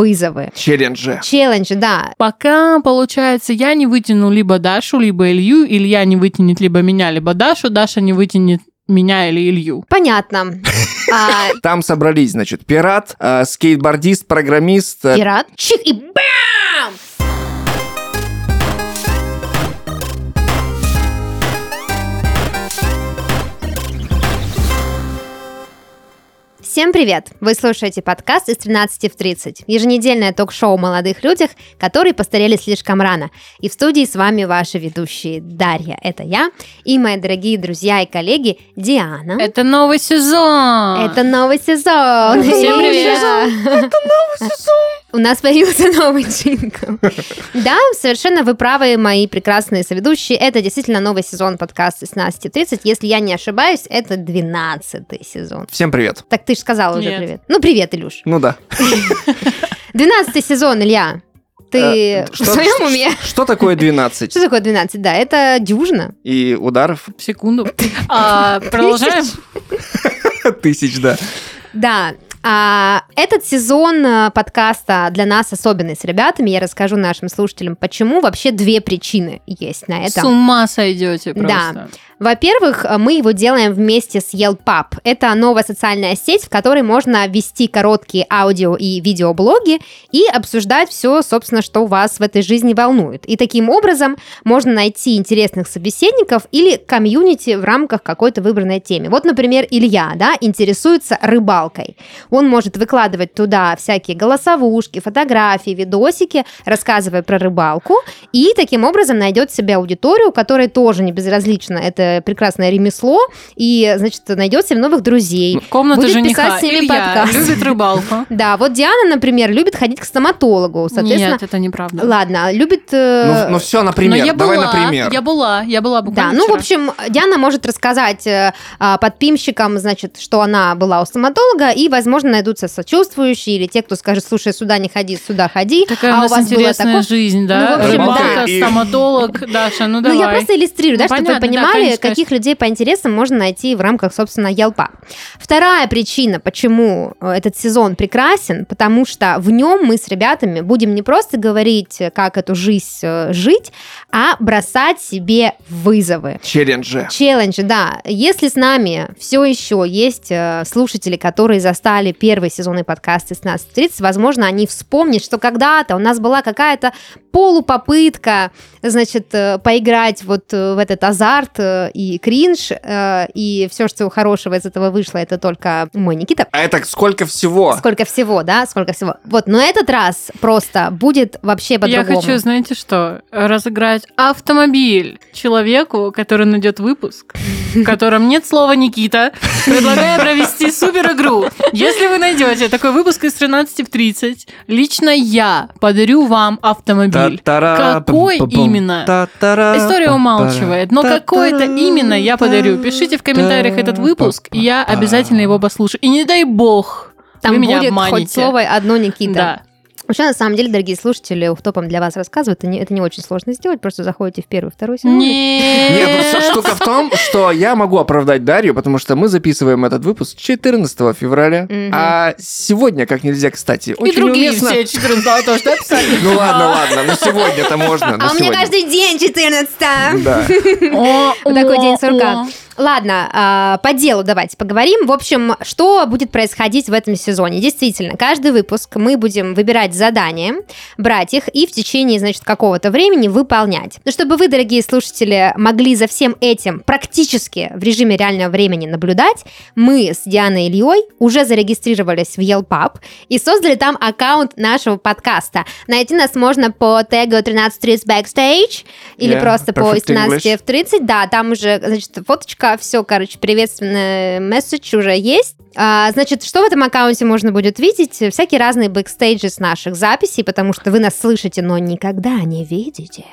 вызовы. Челленджи. Челленджи, да. Пока, получается, я не вытяну либо Дашу, либо Илью, Илья не вытянет либо меня, либо Дашу, Даша не вытянет меня или Илью. Понятно. А, Там собрались, значит, пират, э, скейтбордист, программист. э, пират. Чих и бам! Всем привет! Вы слушаете подкаст из 13 в 30, еженедельное ток-шоу о молодых людях, которые постарели слишком рано. И в студии с вами ваши ведущие Дарья, это я, и мои дорогие друзья и коллеги Диана. Это новый сезон! Это новый сезон! Всем привет! Это новый сезон! У нас появился новый джингл. Да, совершенно вы правы, мои прекрасные соведущие. Это действительно новый сезон подкаста 16.30. Если я не ошибаюсь, это 12 сезон. Всем привет. Так ты же сказала уже привет. Ну, привет, Илюш. Ну да. 12 сезон, Илья. Ты Э, в что- своем уме? Что такое 12? Что такое 12? Да, это дюжина. И ударов Секунду. А, продолжаем? тысяч, да. Да, а, этот сезон а, подкаста для нас особенный с ребятами. Я расскажу нашим слушателям, почему. Вообще две причины есть на С это. ума сойдете просто. Да. Во-первых, мы его делаем вместе с Yelp Это новая социальная сеть, в которой можно вести короткие аудио и видеоблоги и обсуждать все, собственно, что вас в этой жизни волнует. И таким образом можно найти интересных собеседников или комьюнити в рамках какой-то выбранной темы. Вот, например, Илья, да, интересуется рыбалкой. Он может выкладывать туда всякие голосовушки, фотографии, видосики, рассказывая про рыбалку, и таким образом найдет себе аудиторию, которой тоже не безразлично это прекрасное ремесло, и, значит, найдет себе новых друзей. Комната Будет жениха. писать с ними Илья подкаст. любит рыбалку. Да, вот Диана, например, любит ходить к стоматологу, соответственно. Нет, это неправда. Ладно, любит... э, Ну, ну все, например. я Давай, была, например. Я была, я была Да, буквально ну, в вчера. общем, Диана может рассказать э, а, подпимщикам, значит, что она была у стоматолога, и, возможно, найдутся сочувствующие или те, кто скажет, слушай, сюда не ходи, сюда ходи. Такая а у нас вас было интересная такое. жизнь, да? Ну, в общем, Рыбалка, да. Стоматолог, Даша, ну Ну, давай. я просто иллюстрирую, да, Ну, чтобы вы понятно, да, конечно, каких людей по интересам можно найти в рамках, собственно, Ялпа. Вторая причина, почему э, этот сезон прекрасен, потому что в нем мы с ребятами будем не просто говорить, э, как эту жизнь э, жить, а бросать себе вызовы. Челленджи. Челлендж, да. Если с нами все еще есть слушатели, которые застали первый сезонный подкаст из 16.30, возможно, они вспомнят, что когда-то у нас была какая-то полупопытка, значит, э, поиграть вот э, в этот азарт э, и кринж, и все, что хорошего из этого вышло, это только мой Никита. А это сколько всего? Сколько всего, да, сколько всего. Вот, но этот раз просто будет вообще Я по-другому. хочу, знаете что, разыграть автомобиль человеку, который найдет выпуск, в котором нет слова Никита. Предлагаю провести супер игру. Если вы найдете такой выпуск из 13 в 30, лично я подарю вам автомобиль. Какой именно? История умалчивает, но какой-то именно я подарю. Пишите в комментариях этот выпуск, и я обязательно его послушаю. И не дай бог, Там вы меня будет обманете. хоть слово одно Никита. Да. Вообще, на самом деле, дорогие слушатели, уфтопом для вас рассказывают, это не, это не очень сложно сделать, просто заходите в первый, второй сезон. Нет. Нет, ну вся штука в том, что я могу оправдать Дарью, потому что мы записываем этот выпуск 14 февраля, а сегодня, как нельзя, кстати, И очень другие уместно... все 14 тоже, что писали? Ну ладно, ладно, но сегодня-то можно, но А у меня каждый день 14 Да. Такой день сурка. Ладно, а, по делу давайте поговорим. В общем, что будет происходить в этом сезоне? Действительно, каждый выпуск мы будем выбирать задания, брать их и в течение, значит, какого-то времени выполнять. Но чтобы вы, дорогие слушатели, могли за всем этим практически в режиме реального времени наблюдать, мы с Дианой Ильей уже зарегистрировались в Yelp и создали там аккаунт нашего подкаста. Найти нас можно по тегу 1330 Backstage или Yeah, просто по perfect 17 English. в 30, да, там уже, значит, фоточка, все, короче, приветственный месседж уже есть. А, значит, что в этом аккаунте можно будет видеть? Всякие разные бэкстейджи с наших записей, потому что вы нас слышите, но никогда не видите.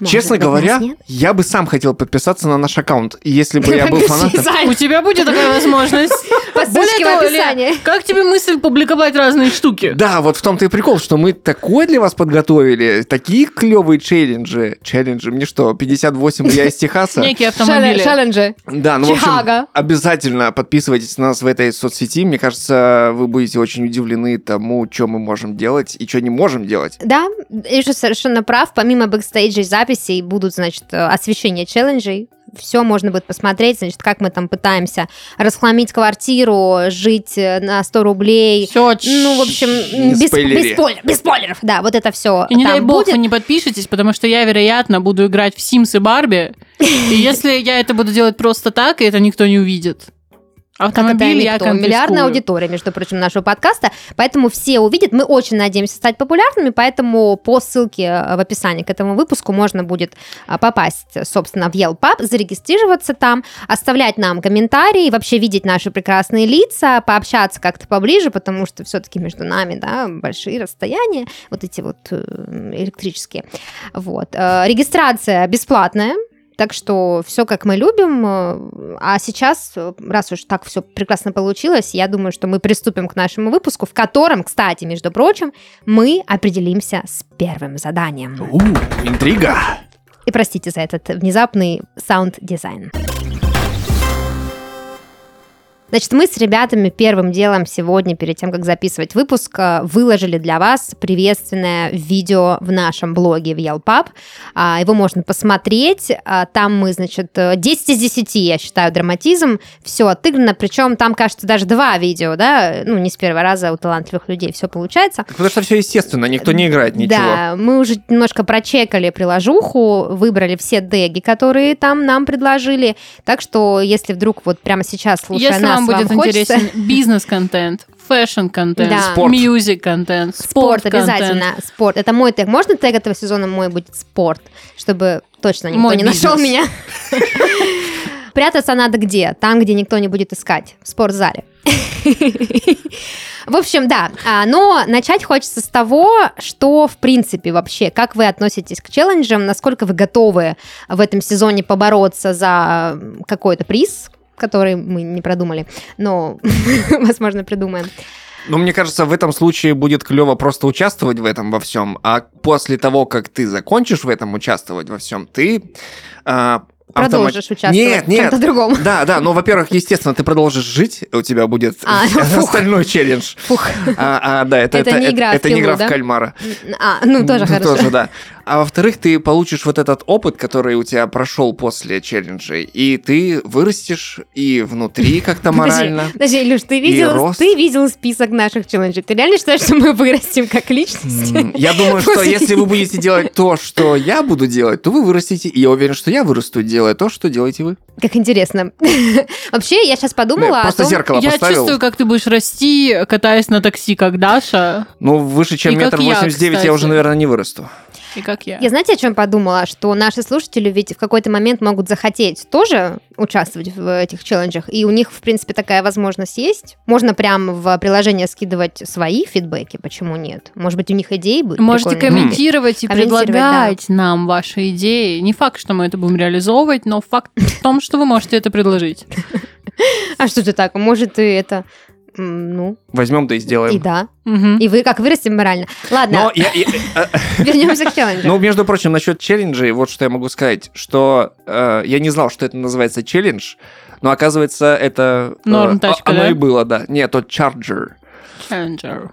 Может Честно говоря, я бы сам хотел подписаться на наш аккаунт, если бы я был фанатом. У тебя будет такая возможность. по Более в того, описании. Ле, как тебе мысль публиковать разные штуки? Да, вот в том-то и прикол, что мы такое для вас подготовили, такие клевые челленджи. Челленджи, мне что, 58 я из Техаса? Некие автомобили. Челленджи. Да, ну, в общем, обязательно подписывайтесь на нас в этой соцсети. Мне кажется, вы будете очень удивлены тому, что мы можем делать и что не можем делать. Да, Иша совершенно прав. Помимо бэкстейджей записей будут, значит, э, освещение челленджей. Все можно будет посмотреть, значит, как мы там пытаемся расхламить квартиру, жить э, на 100 рублей. Все, Ну, в общем, без, без спойлер- без спойлеров. Да, вот это все И не дай бог будет. вы не подпишетесь, потому что я, вероятно, буду играть в Sims и Барби. И если я это буду делать просто так, и это никто не увидит. Как это Автомобиль я никто? конфискую. Миллиардная аудитория, между прочим, нашего подкаста. Поэтому все увидят. Мы очень надеемся стать популярными, поэтому по ссылке э, в описании к этому выпуску можно будет а, попасть, собственно, в Yelp Pub, зарегистрироваться там, оставлять нам комментарии, вообще видеть наши прекрасные лица, пообщаться как-то поближе, потому что все-таки между нами, да, большие расстояния, вот эти вот э, электрические. Вот. Э, Регистрация бесплатная, так что все как мы любим. э, А сейчас, раз уж так все прекрасно получилось, я думаю, что мы приступим к нашему выпуску, в котором, кстати, между прочим, мы определимся с первым заданием. У, интрига. И простите за этот внезапный саунд-дизайн. Значит, мы с ребятами первым делом сегодня, перед тем, как записывать выпуск, э, выложили для вас приветственное видео в нашем блоге в Yelpub. А, Его можно посмотреть. А, Там мы, значит, э, 10 из 10, я считаю, драматизм. Все отыграно. Причем там, кажется, даже два видео, да? Ну, не с первого раза у талантливых людей все получается. Потому что все естественно, никто не играет ничего. Да, мы уже немножко прочекали приложуху, выбрали все теги, которые там нам предложили. Так что, если вдруг вот прямо сейчас, слушая Если нас, вам будет хочется... интересен бизнес-контент, fashion-контент, Да. Спорт. music-контент, Спорт, спорт-контент. обязательно. Спорт. Это мой тег. Можно тег этого сезона мой будет спорт? Чтобы точно никто Мой не нашел бизнес. меня. Прятаться надо где? Там, где никто не будет искать. В спортзале. В общем, да. А, Но начать хочется с того, что, в принципе, вообще, как вы относитесь к челленджам, насколько вы готовы в этом сезоне побороться за какой-то приз, который мы не продумали, но, возможно, придумаем. Но мне кажется, в этом случае будет клево просто участвовать в этом во всем, а после того, как ты закончишь в этом участвовать во всем, ты а, Продолжишь автомат- участвовать Нет, в нет. чем-то другом. Да, да, но, во-первых, естественно, ты продолжишь жить, у тебя будет А, фух. остальной челлендж. Фух. А, а, да, это, Это не игра в это не игра да? в кальмара. А, ну, тоже хорошо. Тоже, да. А во-вторых, ты получишь вот этот опыт, который у тебя прошел после челленджей, и ты вырастешь и внутри как-то морально. Подожди, Илюш, ты видел, ты видел список наших челленджей? Ты реально считаешь, что мы вырастем как личности? Я думаю, что если вы будете делать то, что я буду делать, то вы вырастете, и я уверен, что я вырасту, делая то, что делаете вы. Как интересно. Вообще, я сейчас подумала о Просто том... зеркало Я поставил. чувствую, как ты будешь расти, катаясь на такси, как Даша, Ну, выше, чем метр восемьдесят девять, я уже, наверное, не вырасту. И как я. Я знаете, о чем подумала? Что наши слушатели ведь в какой-то момент могут захотеть тоже участвовать в этих челленджах, и у них, в принципе, такая возможность есть. Можно прям в приложение скидывать свои фидбэки, почему нет? Может быть, у них идеи будут Можете комментировать и Комментировать, предлагать нам ваши идеи. Не факт, что мы это будем реализовывать, но факт в том, что вы можете это предложить. А что ты так? Может, и это... Ну, Возьмем да и сделаем. и да. Мгм. И вы как вырастем морально. Ладно, Но я, я- э, вернемся к челленджу. Ну, между прочим, насчет челленджей, вот что я могу сказать, что э, я не знал, что это называется челлендж, но оказывается, это... э, Норм тачка, Оно да? и было, да. Нет, тот Charger. Challenger.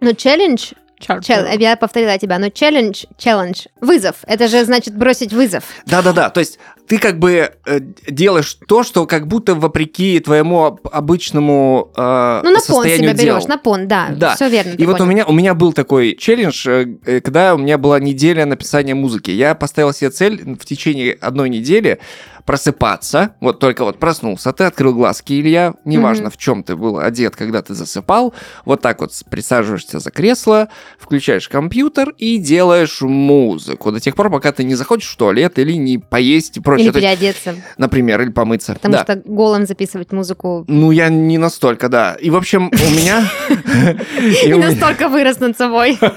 Но челлендж Charger. Чел- я повторила тебя, но челлендж, челлендж, вызов. Это же значит бросить вызов. Да-да-да, то есть ты как бы э, делаешь то, что как будто вопреки твоему об- обычному э, Ну, на пон состоянию себя берешь, дел. на пон, да. Да. Все верно. И вот у понял. меня, у меня был такой челлендж, э, э, когда у меня была неделя написания музыки. Я поставил себе цель в течение одной недели просыпаться, вот только вот проснулся, ты открыл глазки, Илья, неважно Мгм. в чем ты был одет, когда ты засыпал, вот так вот присаживаешься за кресло, включаешь компьютер и делаешь музыку до тех пор, пока ты не заходишь в туалет или не поесть и прочее. Или То есть, переодеться. например, или помыться. Потому Да. что голым записывать музыку Ну, я не настолько, да. И, в общем, у меня... не настолько вырос над собой.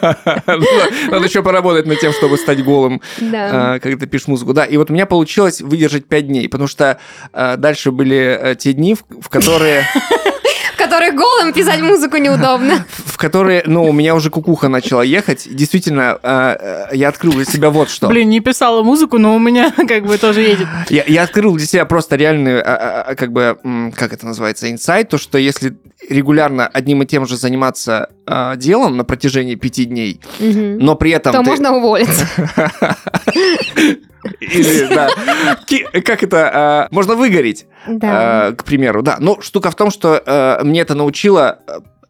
Ну Надо еще поработать над тем, чтобы стать голым, а, когда ты пишешь музыку. Да, и вот у меня получилось выдержать 5 дней, потому что а, дальше были э, те дни, в в которые, В которых голым писать музыку неудобно. в которые, ну, у меня уже кукуха начала ехать. Действительно, а, э, я открыл для себя вот что. Блин, не писала музыку, но у меня как бы тоже едет. Я, я открыл для себя просто реальный, а, как бы, как это называется, инсайт, то, что если регулярно одним и тем же заниматься делом на протяжении пяти дней, но при этом То ты- можно уволиться. Или, да, как это, а, можно выгореть, а, к примеру, да. Но штука в том, что а, мне это научило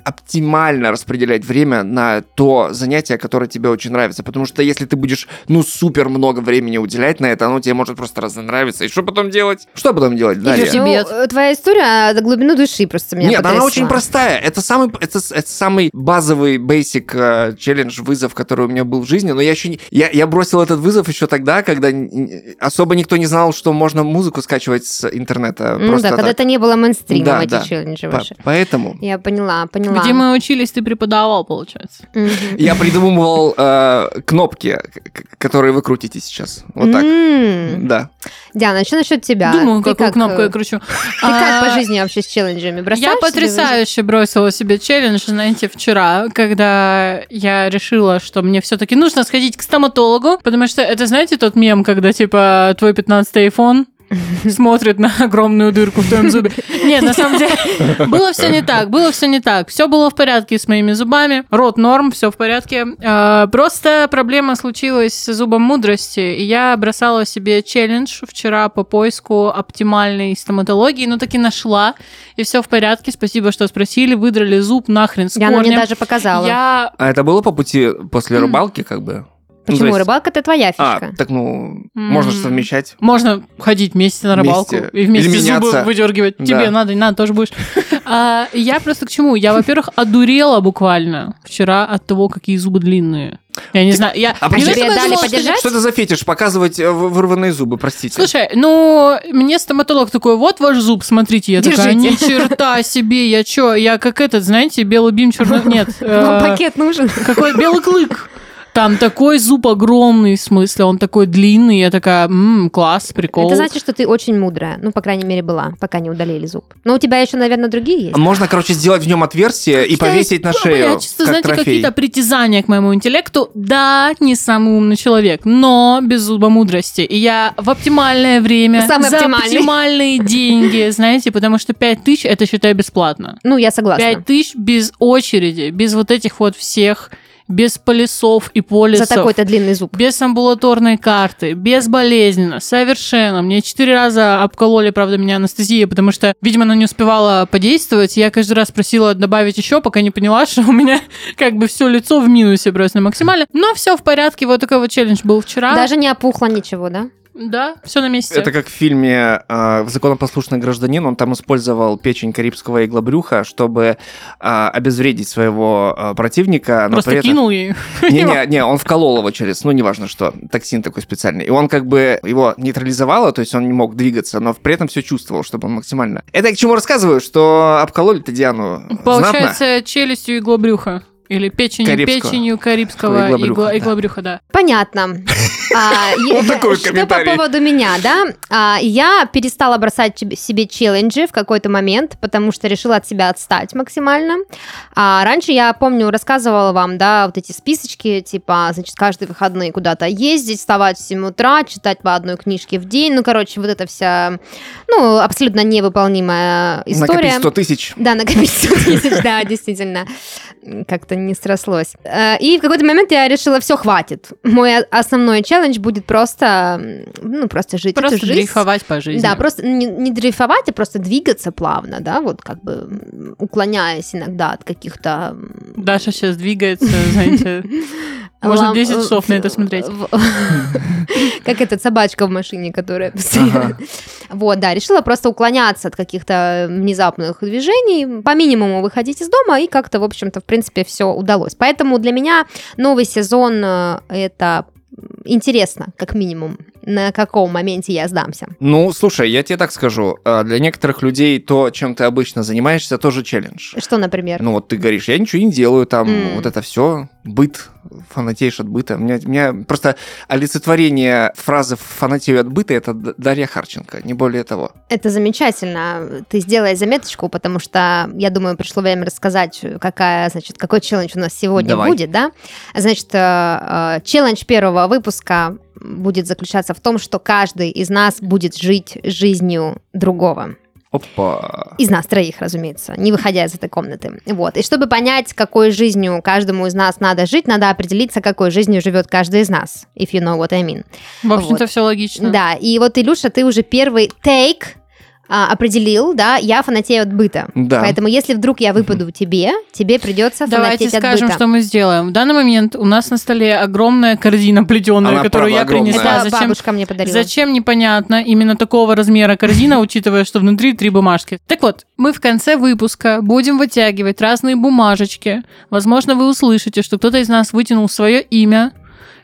оптимально распределять время на то занятие, которое тебе очень нравится. Потому что если ты будешь, ну, супер много времени уделять на это, оно тебе может просто разнравиться. И что потом делать? Что потом делать? Идёшь Ну, э, твоя история до глубины души просто меня Нет, она потрясла. очень простая. Это самый, это, это самый базовый basic э, челлендж, вызов, который у меня был в жизни. Но я еще не... Я, я бросил этот вызов еще тогда, когда особо никто не знал, что можно музыку скачивать с интернета. Ну да, когда так. это не было мейнстримом, Да, эти да. челленджи По- ваши. Поэтому Я поняла, поняла. Где мы учились, ты преподавал, получается. Я придумывал э, кнопки, которые вы крутите сейчас. Вот так. Да. Диана, что насчет тебя? Думаю, Ты какую как, кнопку э, я кручу. Ты как по А, жизни вообще с челленджами? Бросаешь Я себе потрясающе бросила себе челлендж, знаете, вчера, когда я решила, что мне все-таки нужно сходить к стоматологу, потому что это, знаете, тот мем, когда, типа, твой 15 iPhone смотрит на огромную дырку в твоем зубе. Нет, на самом деле, было все не так, было все не так. Все было в порядке с моими зубами, рот норм, все в порядке. А, Просто проблема случилась с зубом мудрости, и я бросала себе челлендж вчера по поиску оптимальной стоматологии, но таки нашла, и все в порядке. Спасибо, что спросили, выдрали зуб нахрен с Диана мне даже показала. Я А это было по пути после рыбалки, как бы? Ну, Почему? то есть- Рыбалка это твоя А, фишка. так ну, можно же совмещать. Можно ходить вместе на рыбалку Вместе. и вместе Или зубы выдергивать. Да. Тебе надо, не надо, тоже будешь. А, я просто к чему? Я, во-первых, одурела буквально вчера от того, какие зубы длинные. Я не знаю, я... А не Тебе я дали думала, подержать? Что это за фетиш? Показывать э, вырванные зубы, простите. Слушай, ну, мне стоматолог такой, вот ваш зуб, смотрите. Я такая, ни Держите. черта себе, я чё, я как этот, знаете, белый бим, черный... Нет, Вам э, пакет нужен? какой белый клык. Там такой зуб огромный, в смысле, он такой длинный. Я такая, «М, класс, прикол. Это значит, что ты очень мудрая. Ну, по крайней мере, была, пока не удалили зуб. Но у тебя еще, наверное, другие есть. Можно, короче, сделать в нем отверстие и повесить на шею, Я чисто, знаете, какие-то притязания к моему интеллекту. Да, не самый умный человек, но без зуба мудрости. И я в оптимальное время, Самый за оптимальный. оптимальные деньги, знаете, потому что 5 тысяч, это, считай, бесплатно. Ну, я согласна. 5 тысяч без очереди, без вот этих вот всех, без полисов и полисов. За такой-то длинный зуб. Без амбулаторной карты, безболезненно, совершенно. Мне четыре раза обкололи, правда, меня анестезия, потому что, видимо, она не успевала подействовать. Я каждый раз просила добавить еще, пока не поняла, что у меня как бы все лицо в минусе просто на максимале. Но все в порядке. Вот такой вот челлендж был вчера. Даже не опухло ничего, да? Да, все на месте. Это как в фильме э, «Законопослушный гражданин». Он там использовал печень карибского иглобрюха, чтобы э, обезвредить своего э, противника. но Просто при этом- кинул ей. Не-не, не, он вколол его через, ну, неважно что, токсин такой специальный. И он как бы его нейтрализовало, то есть он не мог двигаться, но при этом все чувствовал, чтобы он максимально... Это я к чему рассказываю, что обкололи-то Диану знатно. Получается, челюстью иглобрюха. Или печенью, Карибского. печенью карибского Иглобрюха, игла- да. иглобрюха, да. Понятно. А, Вот такой вот Что по поводу меня, да? А, Я перестала бросать себе челленджи в какой-то момент, потому что решила от себя отстать максимально. А Раньше я помню, рассказывала вам, да, вот эти списочки, типа, значит, каждые выходные куда-то ездить, вставать в 7 утра, читать по одной книжке в день. Ну, короче, вот эта вся, ну, абсолютно невыполнимая история. Накопить 100 тысяч. Да, накопить 100 тысяч, да, действительно. Как-то не срослось. Э, И в какой-то момент я решила, все, хватит. Мой основной челлендж будет просто, ну, просто жить Просто эту жизнь. дрейфовать по жизни. Да, просто не, не дрейфовать, а просто двигаться плавно, да, вот как бы уклоняясь иногда от каких-то... Даша сейчас двигается, знаете, Можно Лам- 10 часов на это смотреть. Как эта собачка в машине, которая постоянно- Вот, да, решила просто уклоняться от каких-то внезапных движений, по минимуму выходить из дома, и как-то, в общем-то, в принципе, все удалось. Поэтому для меня новый сезон э, это интересно, как минимум, на каком моменте я сдамся. Ну, слушай, я тебе так скажу. а, Для некоторых людей то, чем ты обычно занимаешься, тоже челлендж. Что, например? Ну вот ты говоришь, я ничего не делаю, там М. вот это все, быт, фанатеешь от быта. У меня, у меня просто олицетворение фразы «фанатею от быта» — это Дарья Харченко, не более того. Это замечательно. Ты сделай заметочку, потому что, я думаю, пришло время рассказать, какая, значит, какой челлендж у нас сегодня Давай. будет, да? Значит, э, э, челлендж первого выпуска будет заключаться в том, что каждый из нас будет жить жизнью другого. Опа. Из нас троих, разумеется, не выходя из этой комнаты. Вот. И чтобы понять, какой жизнью каждому из нас надо жить, надо определиться, какой жизнью живет каждый из нас. If you know what I mean. В общем-то, Вот. все логично. Да, и вот, Илюша, ты уже первый take а, определил, да, я фанатею от быта. Да. Поэтому если вдруг я выпаду тебе, тебе придется Давайте фанатеть от скажем, быта. что мы сделаем. В данный момент у нас на столе огромная корзина плетеная, Она, которую правда, я огромная. принесла. Это Зачем, бабушка мне подарила. зачем непонятно именно такого размера корзина, учитывая, что внутри три бумажки. Так вот, мы в конце выпуска будем вытягивать разные бумажечки. Возможно, вы услышите, что кто-то из нас вытянул свое имя.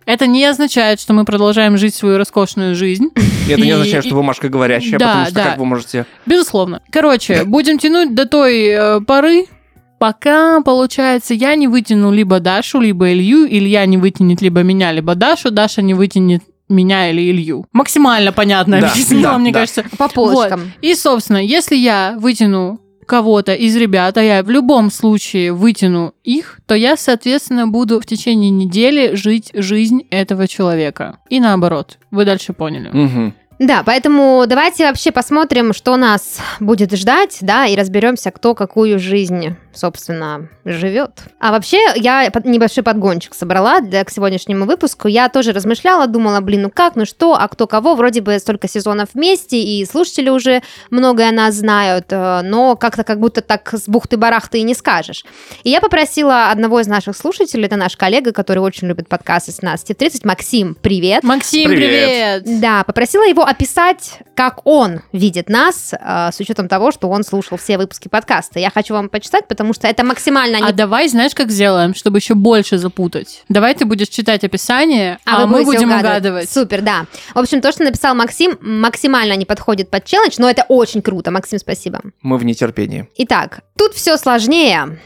Это не означает, что мы продолжаем жить свою роскошную жизнь. Это не означает, что бумажка говорящая, Да, потому что да. как вы можете... Безусловно. Короче, будем тянуть до той э, поры, пока, получается, я не вытяну либо Дашу, либо Илью, Илья не вытянет либо меня, либо Дашу, Даша не вытянет меня или Илью. Максимально понятно Да, объяснила, да, мне да. кажется. По полочкам. И, собственно, если я вытяну кого-то из ребят, а я в любом случае вытяну их, то я, соответственно, буду в течение недели жить жизнь этого человека. И наоборот. Вы дальше поняли. Мгм. Да, поэтому давайте вообще посмотрим, что нас будет ждать, да, и разберемся, кто какую жизнь, собственно, живет. А вообще, я небольшой подгончик собрала для, к сегодняшнему выпуску. Я тоже размышляла, думала, блин, ну как, ну что, а кто кого, вроде бы столько сезонов вместе, и слушатели уже многое о нас знают, э, но как-то как будто так с бухты-барахты и не скажешь. И я попросила одного из наших слушателей, это наш коллега, который очень любит подкасты с 17.30, Максим, привет. Максим, Привет. привет! Да, попросила его описать, как он видит нас, э, с учетом того, что он слушал все выпуски подкаста. Я хочу вам почитать, потому что это максимально... А не- давай, знаешь, как сделаем, чтобы еще больше запутать? Давай ты будешь читать описание, а, вы мы будем угадывать. Супер, да. В общем, то, что написал Максим, максимально не подходит под челлендж, но это очень круто. Максим, спасибо. Мы в нетерпении. Итак, тут все сложнее.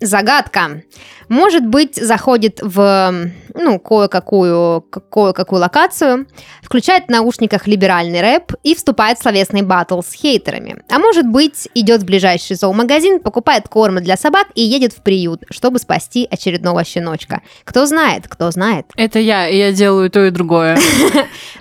Загадка. Может быть, заходит в ну, кое-какую, кое-какую локацию, включает в наушниках либеральный рэп и вступает в словесный батл с хейтерами. А может быть, идет в ближайший зоомагазин, покупает корм для собак и едет в приют, чтобы спасти очередного щеночка. Кто знает, кто знает. Это я, и я делаю то и другое.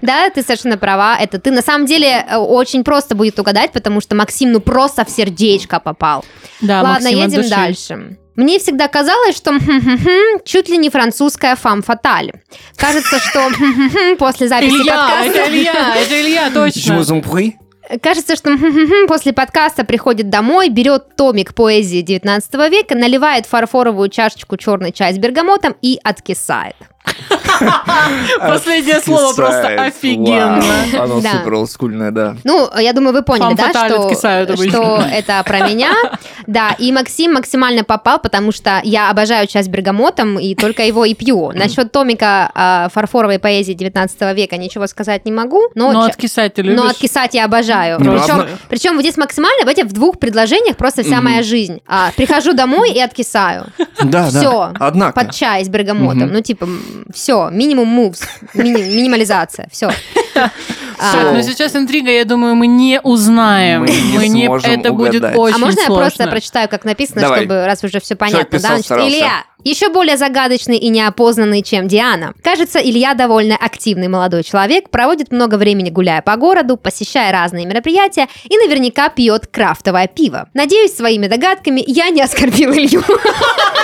Да, ты совершенно права. Это ты на самом деле э, очень просто будет угадать, потому что Максим ну просто в сердечко попал. Да, Ладно, едем дальше. Мне всегда казалось, что чуть ли не французская фам фаталь. Кажется, что после записи Илья, подкаста... это Илья, это Илья, точно. Кажется, что после подкаста приходит домой, берет томик поэзии 19 века, наливает фарфоровую чашечку черный чай с бергамотом и откисает. Последнее слово просто офигенно. Оно Да. супер олдскульное, да. Ну, я думаю, вы поняли, да, что, это про меня. Да, и Максим максимально попал, потому что я обожаю чай с бергамотом и только его и пью. Насчет томика а, фарфоровой поэзии 19 века ничего сказать не могу, но, откисать ты любишь? но откисать я обожаю. Причем, здесь максимально в двух предложениях просто вся моя жизнь. А, прихожу домой и откисаю. Да, да. Все. Однако. Под чай с бергамотом. Ну, типа, все, минимум moves, мини- минимализация, все. Так, но сейчас интрига, я думаю, мы не узнаем. Мы не сможем это будет угадать. очень А можно я просто прочитаю, как написано, Давай. чтобы раз уже все понятно, писал, да? Значит, старался. Илья, еще более загадочный и неопознанный, чем Диана. Кажется, Илья довольно активный молодой человек, проводит много времени гуляя по городу, посещая разные мероприятия и наверняка пьет крафтовое пиво. Надеюсь, своими догадками я не оскорбил Илью.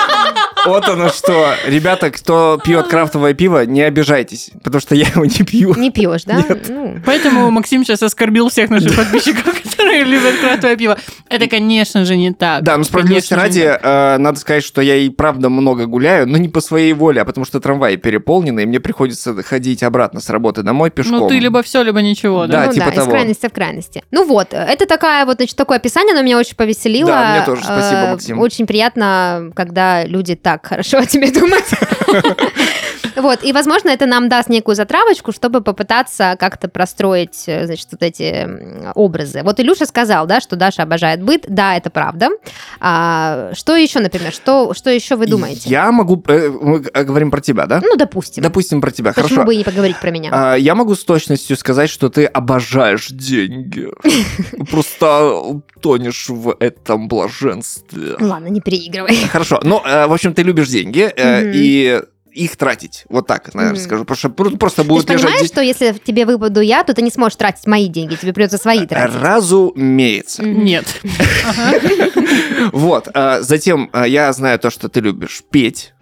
Вот оно что. Ребята, кто пьет крафтовое пиво, не обижайтесь, потому что я его не пью. Не пьешь, да? Ну, Поэтому Максим сейчас оскорбил всех наших подписчиков, которые любят крафтовое пиво. Это, конечно же, не так. Да, но справедливости ради, э, надо сказать, что я и правда много гуляю, но не по своей воле, а потому что трамваи переполнены, и мне приходится ходить обратно с работы домой пешком. Ну, ты либо все, либо ничего, да? Да, ну типа да, из того. крайности в крайности. Ну вот, это такая вот, значит, такое описание, оно меня очень повеселило. Да, мне тоже. Спасибо, Э, Максим. Очень приятно, когда люди так хорошо о тебе думают. Вот, и, возможно, это нам даст некую затравочку, чтобы попытаться как-то простроить, э, значит, вот эти образы. Вот Илюша сказал, да, что Даша обожает быт. Да, это правда. А, что еще, например, что, что еще вы думаете? Я могу... э, Мы г- говорим про тебя, да? Ну, допустим. Допустим, про тебя. Почему Хорошо. бы и не поговорить про меня? А, Я могу с точностью сказать, что ты обожаешь деньги. Просто тонешь в этом блаженстве. Ладно, не переигрывай. Хорошо. Ну, э, в общем, ты любишь деньги, Мгм. и их тратить. Вот так, наверное, Мгм. скажу. Потому что просто Ты же будут лежать... понимаешь, де- что если тебе выпаду я, то ты не сможешь тратить мои деньги, тебе придется свои тратить. Разумеется. Мгм. Нет. Вот. а, Затем а, я знаю то, что ты любишь петь.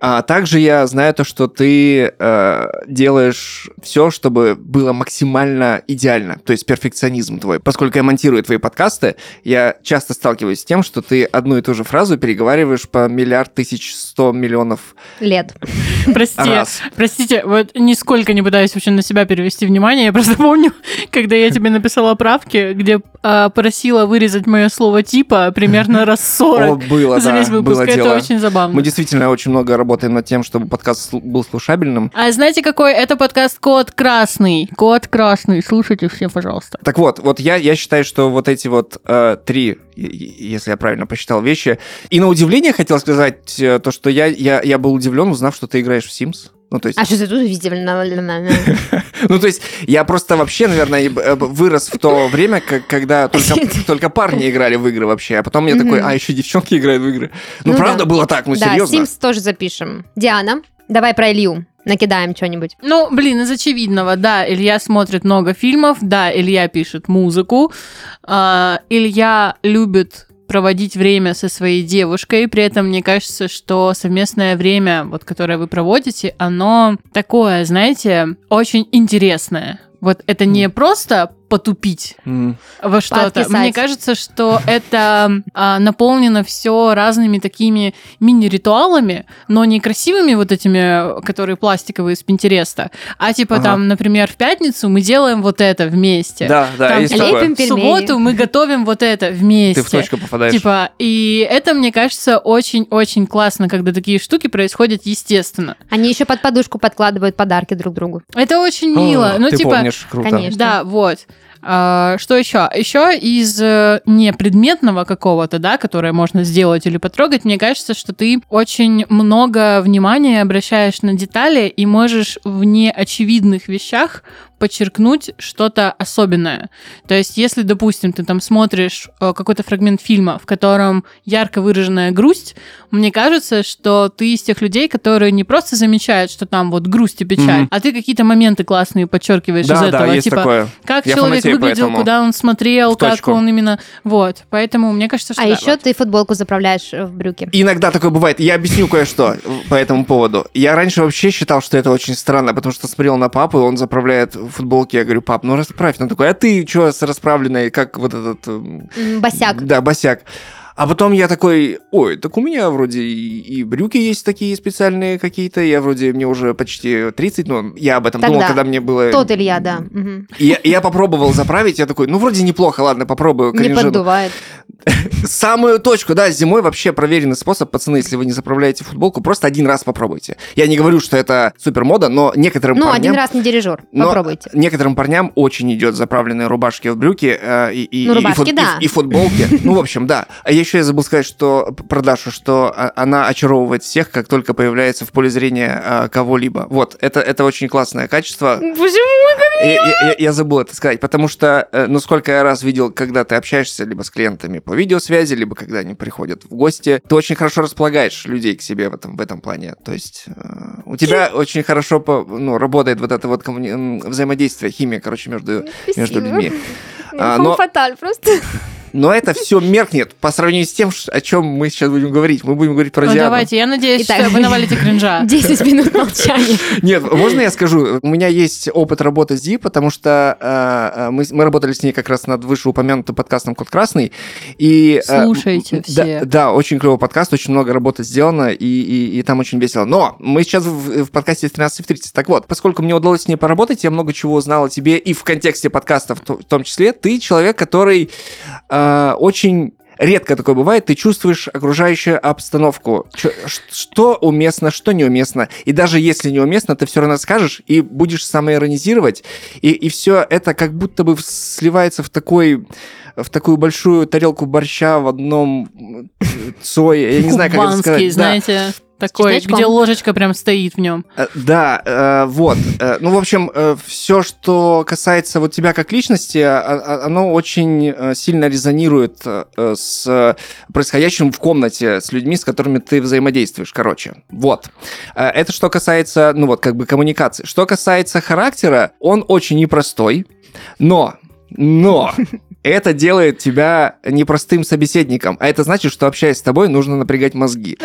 А также я знаю то, что ты э, делаешь все, чтобы было максимально идеально, то есть перфекционизм твой. Поскольку я монтирую твои подкасты, я часто сталкиваюсь с тем, что ты одну и ту же фразу переговариваешь по миллиард тысяч сто миллионов Лет. Прости, раз. простите, вот нисколько не пытаюсь вообще на себя перевести внимание. Я просто помню, когда я тебе написала правки, где а, просила вырезать мое слово типа примерно раз О, 40 было, за да, весь выпуск. было Это дело. очень забавно. Мы действительно очень много работаем над тем, чтобы подкаст был слушабельным. А знаете, какой это подкаст Код Красный? Код Красный. Слушайте все, пожалуйста. Так вот, вот я, я считаю, что вот эти вот э, три, если я правильно посчитал, вещи. И на удивление хотел сказать э, то, что я, я, я был удивлен, узнав, что ты играешь в Sims. Ну, то есть, А что ты тут ну, то есть я просто вообще, наверное, э, вырос в то время, когда только, только парни играли в игры вообще, а потом я такой, а еще девчонки играют в игры. Ну, Ну правда да. было так, ну, Да, серьезно. Sims тоже запишем. Диана, давай про Илью. Накидаем что-нибудь. Ну, блин, из очевидного, да, Илья смотрит много фильмов, да, Илья пишет музыку, а, Илья любит проводить время со своей девушкой, при этом мне кажется, что совместное время, вот, которое вы проводите, оно такое, знаете, очень интересное. Вот это не просто потупить М. во что-то. Мне кажется, что это а, наполнено все разными такими мини-ритуалами, но не красивыми вот этими, которые пластиковые из Пинтереста, а типа Ага. там, например, в пятницу мы делаем вот это вместе. Да, да, Там есть лепим такое. В субботу мы готовим вот это вместе. Ты в точку попадаешь. Типа, и это, мне кажется, очень-очень классно, когда такие штуки происходят естественно. Они еще под подушку подкладывают подарки друг другу. Это очень мило. О, ну, ты типа, помнишь, круто. Конечно. Да, вот. А, что еще? Еще из э, непредметного какого-то, да, которое можно сделать или потрогать, мне кажется, что ты очень много внимания обращаешь на детали и можешь в неочевидных вещах подчеркнуть что-то особенное. То есть, если, допустим, ты там смотришь э, какой-то фрагмент фильма, в котором ярко выраженная грусть, мне кажется, что ты из тех людей, которые не просто замечают, что там вот грусть и печаль, Мгм. а ты какие-то моменты классные подчеркиваешь из Да, этого. да, есть типа, такое. как Я человек выглядел, поэтому. куда он смотрел, как он именно... Вот. Поэтому мне кажется, что А да, еще вот. ты футболку заправляешь э, в брюки. Иногда такое бывает. Я объясню кое-что по этому поводу. Я раньше вообще считал, что это очень странно, потому что смотрел на папу, и он заправляет футболки. Я говорю, пап, ну расправь. Он такой, а ты что с расправленной, как вот этот... эм, Босяк. Да, босяк. А потом я такой, ой, так у меня вроде и, и брюки есть такие специальные какие-то, я вроде, мне уже почти 30, но я об этом думал, Тогда. когда мне было... Тот Илья, да. И я, и я попробовал заправить, я такой, ну вроде неплохо, ладно, попробую. Не кринжину». поддувает. Самую точку, да, зимой вообще проверенный способ, пацаны, если вы не заправляете футболку, просто один раз попробуйте. Я не говорю, что это супер мода, но некоторым Ну, парням... один раз не дирижер. Попробуйте. Некоторым парням очень идет заправленные рубашки в брюки э, и, и, Ну, и рубашки, фут- и- да. и футболки. Ну, в общем, да. А еще я забыл сказать, что про Дашу, что а, она очаровывает всех, как только появляется в поле зрения а, кого-либо. Вот, это, это очень классное качество. Почему? Я, я- я- забыл это сказать, потому что, э, ну, сколько я раз видел, когда ты общаешься либо с клиентами по видеосвязи, либо когда они приходят в гости, ты очень хорошо располагаешь людей к себе в этом, в этом плане. То есть э, у тебя очень хорошо по- ну, работает вот это вот коммуни- взаимодействие, химия, короче, между, между людьми. А, но- фаталь просто. Но это все меркнет по сравнению с тем, о чем мы сейчас будем говорить. Мы будем говорить про Ну Диану. давайте, я надеюсь, Итак. что вы навалите кринжа. 10 минут молчания. Нет, можно я скажу? У меня есть опыт работы с Ди, потому что э, э, мы, мы работали с ней как раз над вышеупомянутым подкастом «Код красный». И, э, Слушайте все. Да, да, очень клевый подкаст, очень много работы сделано, и, и, и там очень весело. Но мы сейчас в, в подкасте с 13 в 30. Так вот, поскольку мне удалось с ней поработать, я много чего узнал о тебе, и в контексте подкаста в, то- в том числе, ты человек, который э, очень редко такое бывает, ты чувствуешь окружающую обстановку. Что уместно, что неуместно. И даже если неуместно, ты все равно скажешь и будешь самоиронизировать. И, и все это как будто бы сливается в такой в такую большую тарелку борща в одном цое. Я не знаю, как это сказать. Да. Такой, чесночком. где ложечка прям стоит в нем. Э, Да, э, вот. Э, Ну, в общем, все, что касается вот тебя как личности, а- а- оно очень сильно резонирует э, с происходящим в комнате, с людьми, с которыми ты взаимодействуешь, короче. Вот. Э, Это что касается, ну вот, как бы коммуникации. Что касается характера, он очень непростой, но, но... Это делает тебя непростым собеседником, а это значит, что общаясь с тобой, нужно напрягать мозги.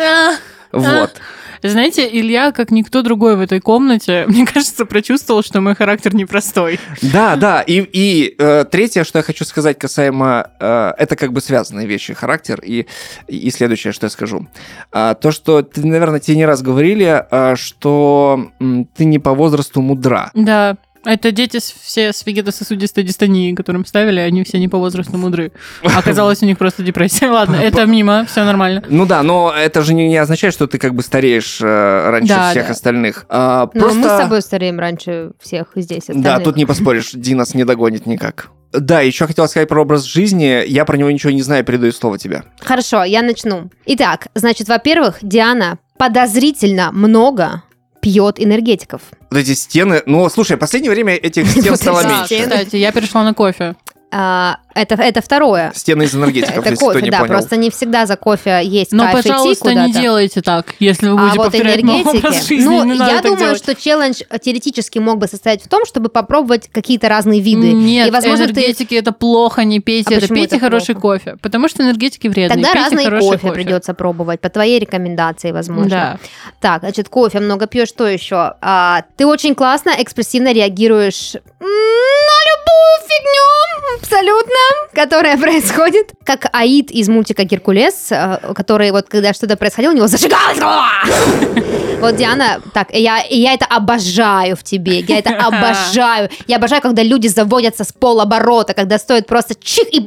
Вот. Знаете, Илья, как никто другой в этой комнате, мне кажется, прочувствовал, что мой характер непростой. Да, да. И, и э, третье, что я хочу сказать касаемо... э, это как бы связанные вещи, характер. И, и следующее, что я скажу. А, то, что, ты, наверное, тебе не раз говорили, а, что м, ты не по возрасту мудра. Да, это дети все с вегетососудистой дистонией, которым ставили, они все не по возрасту мудры. Оказалось, у них просто депрессия. Ладно, это мимо, все нормально. Ну да, но это же не, означает, что ты как бы стареешь э, раньше Да, всех да. остальных. А, Ну, просто... мы с тобой стареем раньше всех здесь Да, остальных. тут не поспоришь, Ди нас не догонит никак. Да, еще хотел сказать про образ жизни. Я про него ничего не знаю, передаю слово тебе. Хорошо, я начну. Итак, значит, во-первых, Диана подозрительно много пьет энергетиков. Вот эти стены... Ну, слушай, в последнее время этих стен стало меньше. кстати, я перешла на кофе. А, это, это второе. Стены из энергетиков, Это если кто кофе, не да, понял. просто не всегда за кофе есть Но, кайф идти пожалуйста, не делайте так, если вы А будете вот повторять энергетики. жизни. Ну, не надо я так думаю, делать. что челлендж теоретически мог бы состоять в том, чтобы попробовать какие-то разные виды. Нет, И, возможно, ты энергетики это плохо, не пейте А это, пейте это хороший плохо? кофе. Потому что энергетики вредные. Тогда пейте разные хороший кофе, придется пробовать, по твоей рекомендации, возможно. Да. Так, значит, кофе много пьешь, что еще? А, ты очень классно, экспрессивно реагируешь на любую фигню, абсолютно, которая происходит. Как Аид из мультика «Геркулес», э, который вот, когда что-то происходило, у него зажигалось голова. Вот Диана, так, я, я это обожаю в тебе, я это обожаю. Я обожаю, когда люди заводятся с полоборота, когда стоит просто чих и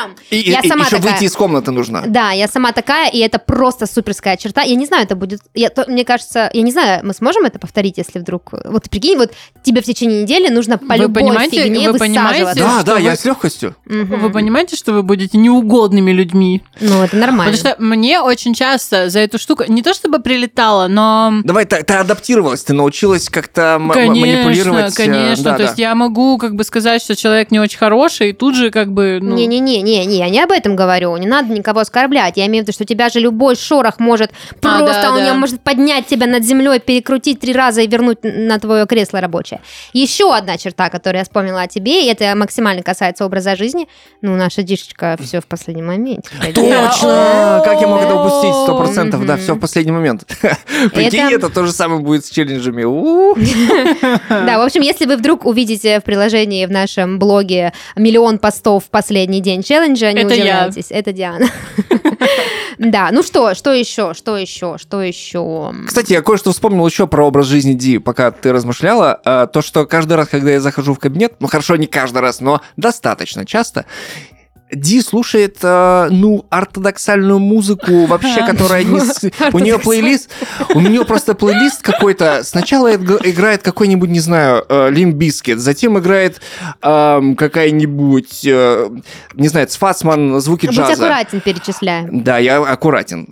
бам! И, Я сама еще такая. выйти из комнаты нужно. Да, я сама такая, и это просто суперская черта. Я не знаю, это будет... Я, то- мне кажется, я не знаю, мы сможем это повторить, если вдруг... Вот прикинь, вот тебе в течение недели нужно по Вы любой понимаете- фигне вы понимаете. Да, да, вы- я с легкостью. Мгм. Вы понимаете, что вы будете неугодными людьми? Ну, это нормально. Потому что мне очень часто за эту штуку, не то чтобы прилетало, но... Давай, ты, ты адаптировалась, ты научилась как-то м- м- Конечно, манипулировать. э, конечно. да, то да. есть я могу как бы сказать, что человек не очень хороший, и тут же как бы... Ну, Не-не-не, не, не, я не об этом говорю. Не надо никого оскорблять. Я имею в виду, что у тебя же любой шорох может А, просто, да, он да. может поднять тебя над землей, перекрутить три раза и вернуть на твое кресло рабочее. Еще одна черта, которую я вспомнила о тебе, и это максимально касается образа жизни. Ну, наша дишечка все в последний момент. Точно! Как я мог это упустить? Сто процентов, да, все в последний момент. Прикинь, это то же самое будет с челленджами. Да, в общем, если вы вдруг увидите в приложении в нашем блоге миллион постов в последний день челленджа, не Это я. удивляйтесь, это Диана. Да, ну что, что еще, что еще, что еще? Кстати, я кое-что вспомнил еще про образ жизни Ди, пока ты размышляла. А, То, что каждый раз, когда я захожу в кабинет, ну хорошо, не каждый раз, но достаточно часто, Ди слушает, э, ну, ортодоксальную музыку, вообще, которая не... У нее плейлист, у нее просто плейлист какой-то. Сначала иг- играет какой-нибудь, не знаю, Limp Bizkit, затем играет эм, какая-нибудь, э, не знаю, Цфасман, звуки Будь джаза. аккуратен, перечисляем. Да, я аккуратен.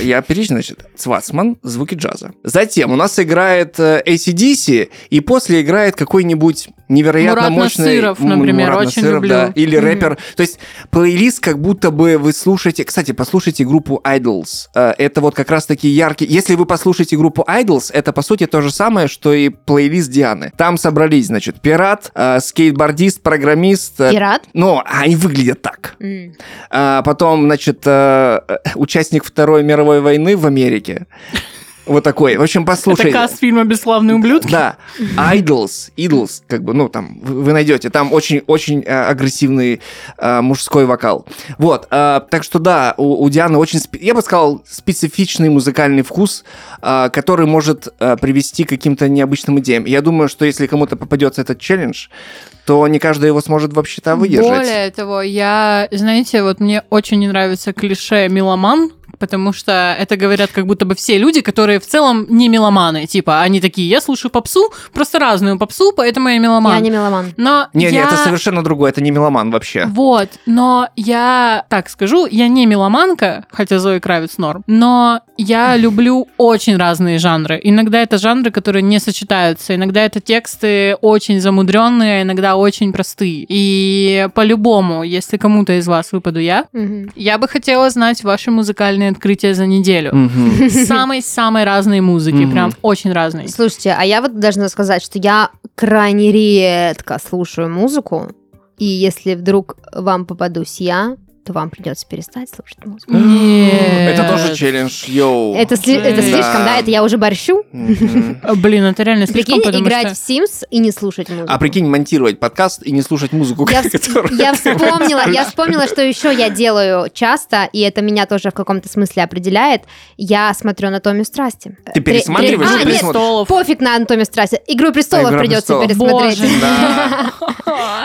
Я перечислю, значит, Цфасман, звуки джаза. Затем у нас играет э, AC/DC, и после играет какой-нибудь невероятно Мурат мощный... Насыров, м, например, Мурат очень Насыров, люблю. да, или рэпер. То есть плейлист, как будто бы вы слушаете... Кстати, послушайте группу Idols. Э, Это вот как раз-таки яркий... Если вы послушаете группу Idols, это, по сути, то же самое, что и плейлист Дианы. Там собрались, значит, пират, э, скейтбордист, программист. э, Пират? Ну, они выглядят так. А потом, значит, участник Второй мировой войны в Америке. Вот такой. В общем, Это послушайте. каст фильма «Бесславные ублюдки». Да, Idols, Idols, как бы, ну, там, вы, найдете, там очень-очень э, агрессивный э, мужской вокал. Вот, э, так что да, у, у Дианы очень, я бы сказал, специфичный музыкальный вкус, э, который может э, привести к каким-то необычным идеям. Я думаю, что если кому-то попадется этот челлендж, то не каждый его сможет вообще-то выдержать. Более того, я, знаете, вот мне очень не нравится клише «меломан», потому что это говорят как будто бы все люди, которые в целом не меломаны. Типа, они такие, я слушаю попсу, просто разную попсу, поэтому я меломан. Я не меломан. Но Не, не, я... это совершенно другое, это не меломан вообще. Вот, но я так скажу, я не меломанка, хотя Зои Кравец норм, но я люблю очень разные жанры. Иногда это жанры, которые не сочетаются, иногда это тексты очень замудренные, иногда очень простые. И по-любому, если кому-то из вас выпаду я, Мгм. я бы хотела знать ваши музыкальные открытия за неделю. Самой-самой разной музыки, прям очень разной. Слушайте, а я вот должна сказать, что я крайне редко слушаю музыку, и если вдруг вам попадусь я, то вам придется перестать слушать музыку. Нет. Это тоже челлендж, йоу. Это, сли- это слишком, да? Это я уже борщу. Блин, это реально слишком, Прикинь, играть что... в Sims и не слушать музыку. А прикинь, монтировать подкаст и не слушать музыку, Я, я вспомнила, я вспомнила, что еще я делаю часто, и это меня тоже в каком-то смысле определяет. Я смотрю «Анатомию страсти». Ты пересматриваешь А, нет, пофиг на «Анатомию страсти». «Игру престолов» «Игра придется престолов». пересмотреть. Боже. Да.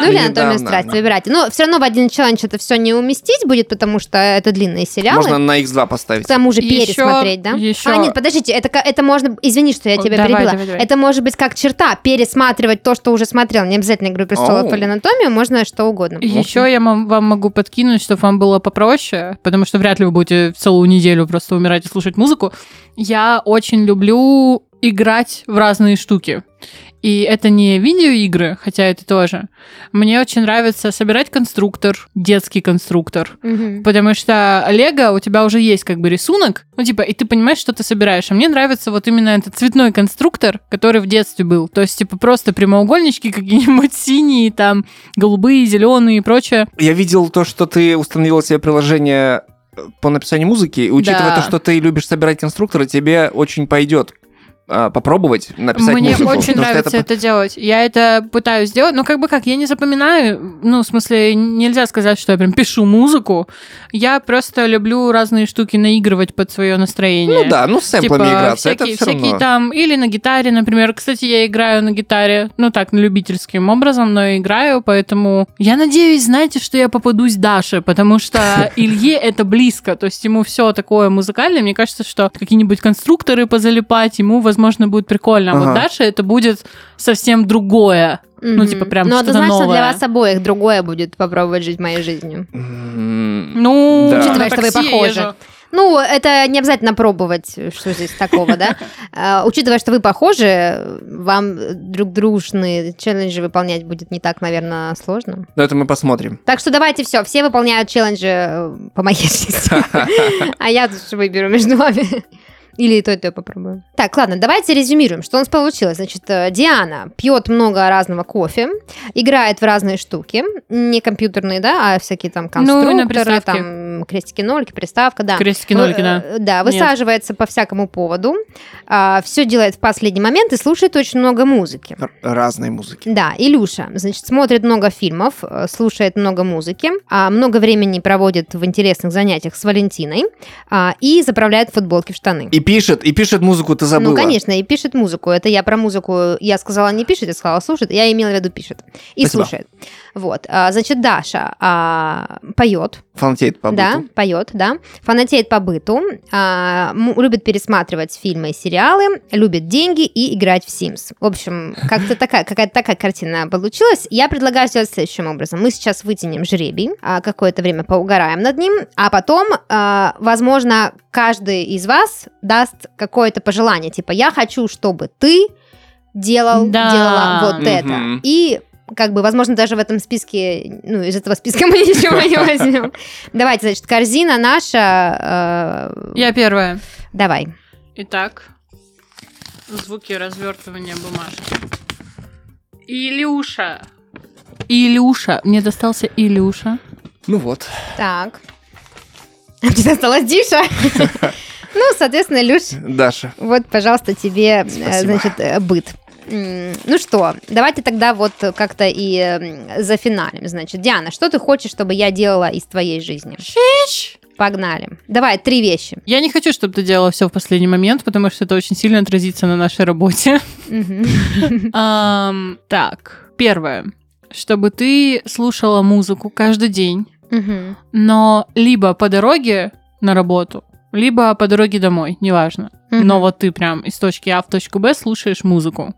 Ну или «Анатомию страсти», выбирайте. Но все равно в один челлендж это все не уместить будет, потому что это длинные сериалы. Можно на X2 поставить. К тому же Ещё- пересмотреть, да? ещё- А, нет, подождите, это, это можно... Извини, что я тебя давай, перебила. давай, давай. Это может быть как черта, пересматривать то, что уже смотрел. Не обязательно «Игру престолов» или «Анатомию», можно что угодно. Еще я вам могу подкинуть, чтобы вам было попроще, потому что вряд ли вы будете целую неделю просто умирать и слушать музыку. Я очень люблю играть в разные штуки. И это не видеоигры, хотя это тоже. Мне очень нравится собирать конструктор, детский конструктор. Мгм. Потому что Лего у тебя уже есть как бы рисунок, ну типа, и ты понимаешь, что ты собираешь. А мне нравится вот именно этот цветной конструктор, который в детстве был. То есть, типа, просто прямоугольнички какие-нибудь синие, там, голубые, зеленые и прочее. Я видел то, что ты установила себе приложение э, по написанию музыки, и учитывая Да. то, что ты любишь собирать конструкторы, тебе очень пойдет попробовать написать Мне музыку. очень потому что нравится это- это... делать. Я это пытаюсь сделать, но как бы как, я не запоминаю, ну, в смысле, нельзя сказать, что я прям пишу музыку. Я просто люблю разные штуки наигрывать под свое настроение. Ну да, ну с сэмплами Типа играться, всякие, это все всякие равно. там, или на гитаре, например. Кстати, я играю на гитаре, ну так, любительским образом, но играю, поэтому я надеюсь, знаете, что я попадусь Даше, потому что Илье это близко, то есть ему все такое музыкальное, мне кажется, что какие-нибудь конструкторы позалипать, ему, возможно, будет прикольно. А вот Ага. Даша это будет совсем другое. Ну, Мгм. типа, прям Ну, что-то новое. для вас обоих другое будет попробовать жить моей жизнью. М, Ну, Да. Учитывая, что вы похожи. езжу. Ну, это не обязательно пробовать, что здесь такого, да? А, Учитывая, что вы похожи, вам друг дружные челленджи выполнять будет не так, наверное, сложно. Ну это мы посмотрим. Так что давайте все, все выполняют челленджи э, по моей жизни. А я тут выберу между вами. Или и то, и то попробую. Так, ладно, давайте резюмируем, что у нас получилось. Значит, э, Диана пьет много разного кофе, играет в разные штуки, не компьютерные, да, а всякие там Ну, конструкторы, приставке. там крестики, нолики, приставка, да. Крестики-нолики, да. Э, Да, высаживается по всякому поводу, все делает в последний момент и слушает очень много музыки. Р- Разной музыки. Да, Илюша, значит, смотрит много фильмов, э, слушает много музыки, а, много времени проводит в интересных занятиях с Валентиной а, и заправляет футболки в штаны. И пишет, и пишет музыку, ты забыла. Ну, конечно, и пишет музыку. Это я про музыку, я сказала не пишет, я сказала слушает, я имела в виду пишет. И Спасибо. слушает. Вот, а, значит, Даша а, поет, Фонтеет по да, быту. поет, да, фанатеет по быту, а, любит пересматривать фильмы и сериалы, любит деньги и играть в Sims. В общем, как-то такая, какая-то такая картина получилась. Я предлагаю сделать следующим образом. Мы сейчас вытянем жребий, а, какое-то время поугараем над ним, а потом, а, возможно, каждый из вас даст какое-то пожелание, типа, я хочу, чтобы ты делал, Да. делала вот Мгм. это. И как бы, возможно, даже в этом списке, ну, из этого списка мы ничего не возьмем. Давайте, значит, корзина наша. э, Я первая. Давай. Итак, звуки развертывания бумажки. Илюша. Илюша. Мне достался Илюша. Ну вот. Так. А Тебе осталась Диша? Ну, соответственно, Люш, Даша. вот, пожалуйста, тебе, э, Спасибо. значит, э, быт. Ну что, давайте тогда вот как-то и м, зафиналим. Значит, Диана, что ты хочешь, чтобы я делала из твоей жизни? Шиш. Погнали. Давай, три вещи. Я не хочу, чтобы ты делала все в последний момент, потому что это очень сильно отразится на нашей работе. Так, первое. Чтобы ты слушала музыку каждый день, но либо по дороге на работу, либо по дороге домой, неважно. Мгм. Но вот ты прям из точки А в точку Б слушаешь музыку.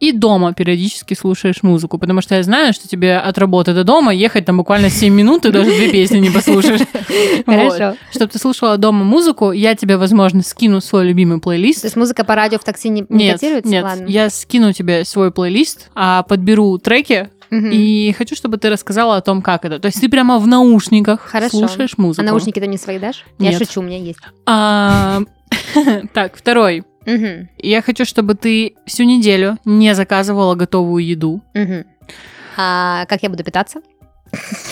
И дома периодически слушаешь музыку, потому что я знаю, что тебе от работы до дома ехать там буквально 7 минут, и даже две песни не послушаешь. Хорошо. Чтобы ты слушала дома музыку, я тебе, возможно, скину свой любимый плейлист. То есть музыка по радио в такси не, котируется? нет, я скину тебе свой плейлист, а подберу треки, Мгм. и хочу, чтобы ты рассказала о том, как это. То есть ты прямо в наушниках Хорошо. слушаешь музыку. А наушники ты мне свои дашь? Я Нет. шучу, у меня есть. А, Так, второй. Я хочу, чтобы ты всю неделю не заказывала готовую еду. А как я буду питаться?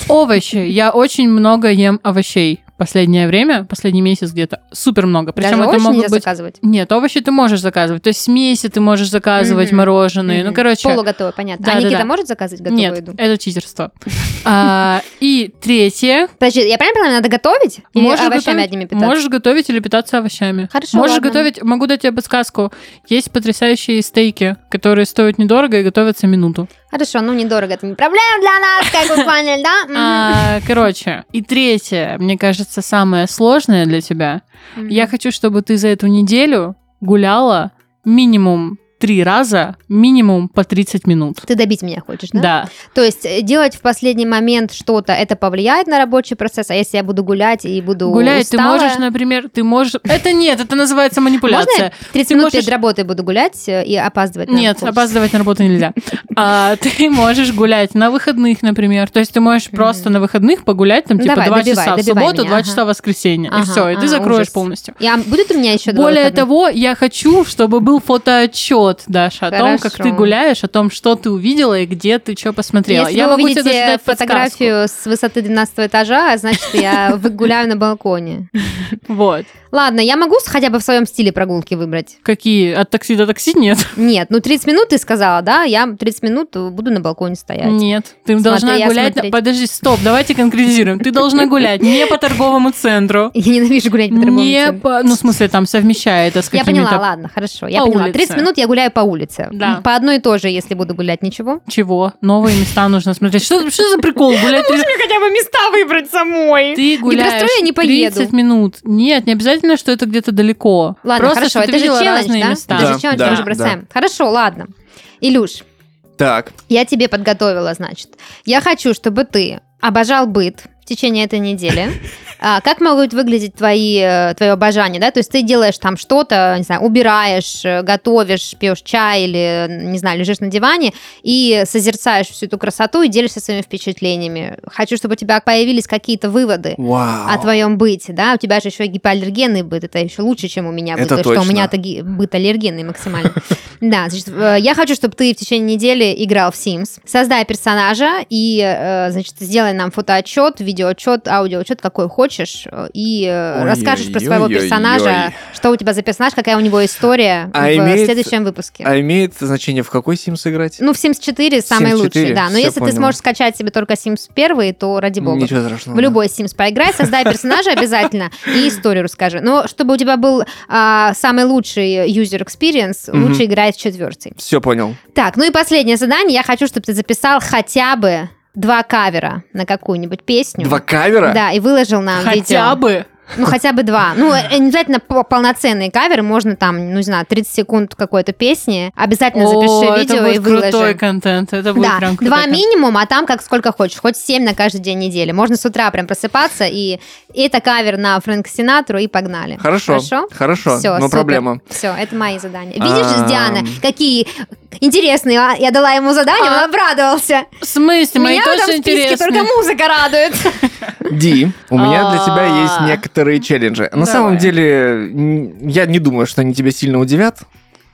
Овощи. Я очень много ем овощей. Последнее время, последний месяц где-то, супер много. Причем Даже это могут быть... заказывать? Нет, овощи ты можешь заказывать. То есть смеси ты можешь заказывать, Мгм. мороженые. Ну, Мгм. короче... Полуготовое, понятно. Да, а да, Никита да. может заказывать готовую Нет, еду? это читерство. А, И третье. Подожди, я правильно понимаю, надо готовить? Или овощами одними питаться? Можешь готовить или питаться овощами. Хорошо, Можешь готовить, могу дать тебе подсказку. Есть потрясающие стейки, которые стоят недорого и готовятся минуту. Хорошо, ну недорого, это не проблема для нас, как вы поняли, да? А, короче, и третье, мне кажется, самое сложное для тебя. Я хочу, чтобы ты за эту неделю гуляла минимум три раза, минимум по 30 минут. Ты добить меня хочешь, да? Да. То есть э, делать в последний момент что-то, это повлияет на рабочий процесс, а если я буду гулять и буду Гулять ты усталая- можешь, например, ты можешь... Это нет, это называется манипуляция. Можно я 30 Ты минут можешь- перед работой буду гулять э, и опаздывать на Нет, курс? опаздывать на работу нельзя. А, ты можешь гулять на выходных, например. То есть ты можешь просто на выходных погулять, там, типа, давай, два добивай, часа в субботу, меня, два ага. часа в воскресенье. И все, и ты а, закроешь ужас. полностью. И, а будет у меня еще Более того, я хочу, чтобы был фотоотчет, Даша, о том, как ты гуляешь, о том, что ты увидела и где ты что посмотрела. Если я вы могу тебе увидите даже подсказку. фотографию с высоты 12 этажа, значит, я гуляю на балконе. Вот. Ладно, я могу хотя бы в своем стиле прогулки выбрать? Какие? От такси до такси? Нет. Нет, ну 30 минут ты сказала, да? Я 30 минут буду на балконе стоять. Нет. Ты Смотри, должна я гулять... смотреть. Подожди, стоп, давайте конкретизируем. Ты должна гулять не по торговому центру, Я ненавижу гулять по торговым не центрам. по... Ну, в смысле, там совмещая это с Я какими-то... поняла, ладно, хорошо. Я по поняла. улице. 30 минут я гуляю по улице. Да. По одной и той же, если буду гулять, ничего. Чего? Новые места нужно смотреть. Что, что за прикол? Гулять три- хотя бы места выбрать самой. Ты гуляешь я не поеду. 30 минут. Нет, не обязательно, что это где-то далеко. Ладно, Просто, хорошо, это же челлендж, да? места. Это Да, же челлендж, да, мы же да. бросаем. Хорошо, ладно. Илюш, Так, я тебе подготовила, значит. Я хочу, чтобы ты обожал быт в течение этой недели. А, как могут выглядеть твои, э, твое обожание, да? То есть ты делаешь там что-то, не знаю, убираешь, э, готовишь, пьешь чай или, не знаю, лежишь на диване и созерцаешь всю эту красоту и делишься своими впечатлениями. Хочу, чтобы у тебя появились какие-то выводы вау. о твоем быте, да, у тебя же еще гипоаллергенный быт, это еще лучше, чем у меня быт, Это то, что у меня-то быт аллергенный максимально. Да, значит, э, я хочу, чтобы ты в течение недели играл в Sims, создай персонажа и, э, значит, сделай нам фотоотчет, видеоотчет, аудиоотчет, какой хочешь, э, и Ой, расскажешь про ой, своего ой, персонажа, ой. что у тебя за персонаж, какая у него история А в имеет- следующем выпуске. А имеет значение в какой Sims играть? Ну, в Sims 4 самый Sims 4, лучший, да. Но если понял. ты сможешь скачать себе только Sims 1, то ради бога. Ничего страшного. В любой Sims поиграй, создай персонажа обязательно и историю расскажи. Но чтобы у тебя был а, самый лучший user experience, лучше играй в четвертый. Все понял. Так, ну и последнее задание. Я хочу, чтобы ты записал хотя бы два кавера на какую-нибудь песню. Два кавера? Да, и выложил нам Хотя видео. бы. Ну, хотя бы два. Ну, э, не обязательно по- полноценные каверы, можно там, ну, не знаю, 30 секунд какой-то песни. Обязательно запиши О, видео это и будет выложи. крутой контент. Это будет Да, прям крутой два контент. минимум, а там как сколько хочешь, хоть семь на каждый день недели. Можно с утра прям просыпаться, и это кавер на Фрэнк Синатру, и погнали. Хорошо, Хорошо? хорошо, Все, но проблема. Все, это мои задания. Видишь. Диана, какие интересные. а? Я дала ему задание, А. он обрадовался. В смысле? Мои тоже списке интересны. только музыка радует. Ди, у меня для тебя А. есть некоторые челленджи. На Давай. самом деле, я не думаю, что они тебя сильно удивят.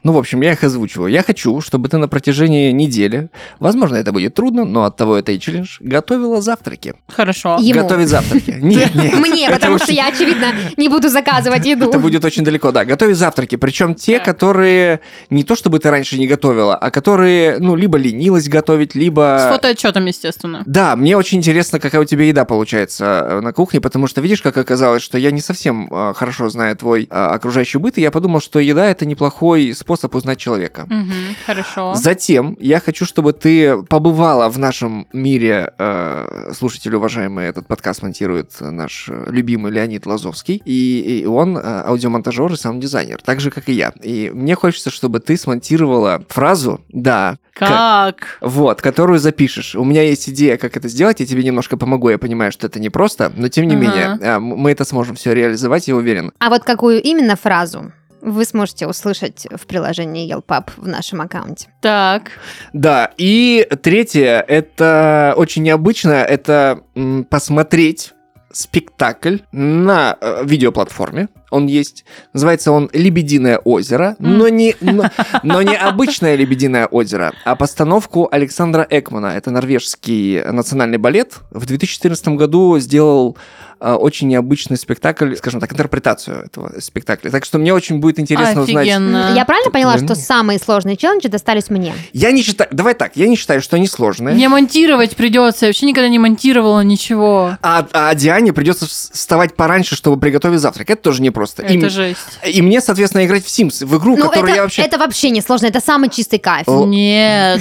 Ну, в общем, я их озвучиваю. Я хочу, чтобы ты на протяжении недели, возможно, это будет трудно, но от того это и челлендж, готовила завтраки. Хорошо. Ему. Готовить завтраки. Нет, нет. Мне, потому что я, очевидно, не буду заказывать еду. Это будет очень далеко, да. Готовить завтраки. Причем те, которые не то чтобы ты раньше не готовила, а которые, ну, либо ленилась готовить, либо... С фотоотчетом, естественно. Да, мне очень интересно, какая у тебя еда получается э, на кухне, потому что видишь, как оказалось, что я не совсем э, хорошо знаю твой э, окружающий быт, и я подумал, что еда это неплохой способ узнать человека. Мгм, Хорошо. Затем я хочу, чтобы ты побывала в нашем мире. Э, слушатели, уважаемые, этот подкаст монтирует наш э, любимый Леонид Лазовский, и, и он э, аудиомонтажер и саунд-дизайнер, так же, как и я. И мне хочется, чтобы ты смонтировала фразу «да». как- вот, которую запишешь. У меня есть идея, как это сделать, я тебе немножко помогу, я понимаю, что это непросто, но тем не Ага. менее, м- мы это сможем все реализовать, я уверен. А вот какую именно фразу вы сможете услышать в приложении Yelpub в нашем аккаунте. Так. Да, и третье, это очень необычно, это м, посмотреть спектакль на э, видеоплатформе. Он есть, называется он «Лебединое озеро», но не, но, но не обычное «Лебединое озеро», а постановку Александра Экмана. Это норвежский национальный балет. В 2014 году сделал очень необычный спектакль, скажем так, интерпретацию этого спектакля. Так что мне очень будет интересно узнать... Офигенно. Я правильно поняла, Ну, что самые сложные челленджи достались мне? Я не считаю... Давай так, я не считаю, что они сложные. Мне монтировать придется. Я вообще никогда не монтировала ничего. А, а Диане придется вс- вставать пораньше, чтобы приготовить завтрак. Это тоже непросто. И, Это м- жесть. и мне, соответственно, играть в Sims, в игру, Ну, которую это, я вообще... это вообще не сложно, это самый чистый кайф. О. Нет.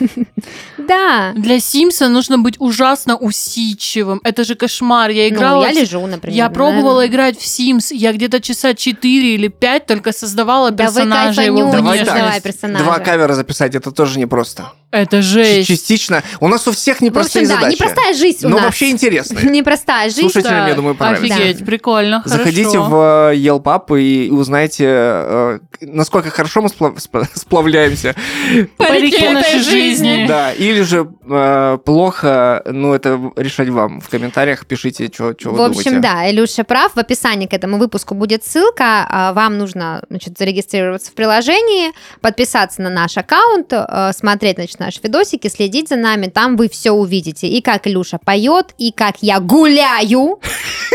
Да. Для Симса нужно быть ужасно усидчивым. Это же кошмар. Я играла... Ну, я лежу, например. Я да. пробовала играть в Sims. Я где-то часа 4 или 5 только создавала Да вы персонажа его Давай так. персонажа. Два кавера записать, это тоже непросто. Это жесть. Частично. У нас у всех В непростые общем, да, задачи. непростая жизнь у но нас. вообще интересные. Непростая жизнь. Слушайте, Слушателям, я думаю, понравится. Офигеть, прикольно, Заходите хорошо. в э, Yelp и узнайте, э, насколько хорошо мы сплав- спла- сплавляемся. По реке нашей жизни. Да, или же э, плохо, ну, это решать вам. В комментариях пишите, что вы В общем, думаете. да, Илюша прав. В описании к этому выпуску будет ссылка. А, Вам нужно значит, зарегистрироваться в приложении, подписаться на наш аккаунт, э, смотреть значит, наши видосики, следить за нами. Там вы все увидите. И как Илюша поет, и как я гуляю,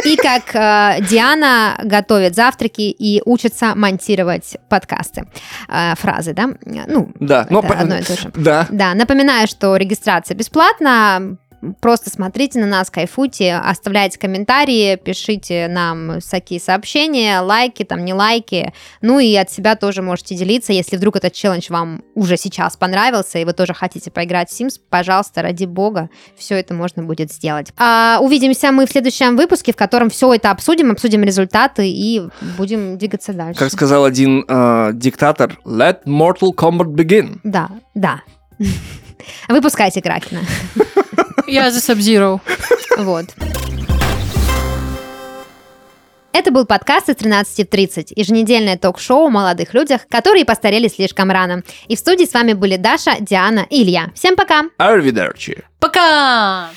и как э, Диана готовит завтраки и учится монтировать подкасты. Э, фразы, да? Ну, Да, но одно и то же. Да. Да, напоминаю, что регистрация бесплатна. Просто смотрите на нас, кайфуйте, оставляйте комментарии, пишите нам всякие сообщения, лайки, там не лайки. Ну и от себя тоже можете делиться, если вдруг этот челлендж вам уже сейчас понравился, и вы тоже хотите поиграть в Sims, пожалуйста, ради бога, все это можно будет сделать. А, увидимся мы в следующем выпуске, в котором все это обсудим, обсудим результаты и будем двигаться дальше. Как сказал один э, диктатор, let Mortal Kombat begin. Да, да. Выпускайте Кракена. Я за Sub-Zero. Вот. Это был подкаст из 13 в 30, еженедельное ток-шоу о молодых людях, которые постарели слишком рано. И в студии с вами были Даша, Диана и Илья. Всем пока! Arrivederci. Пока!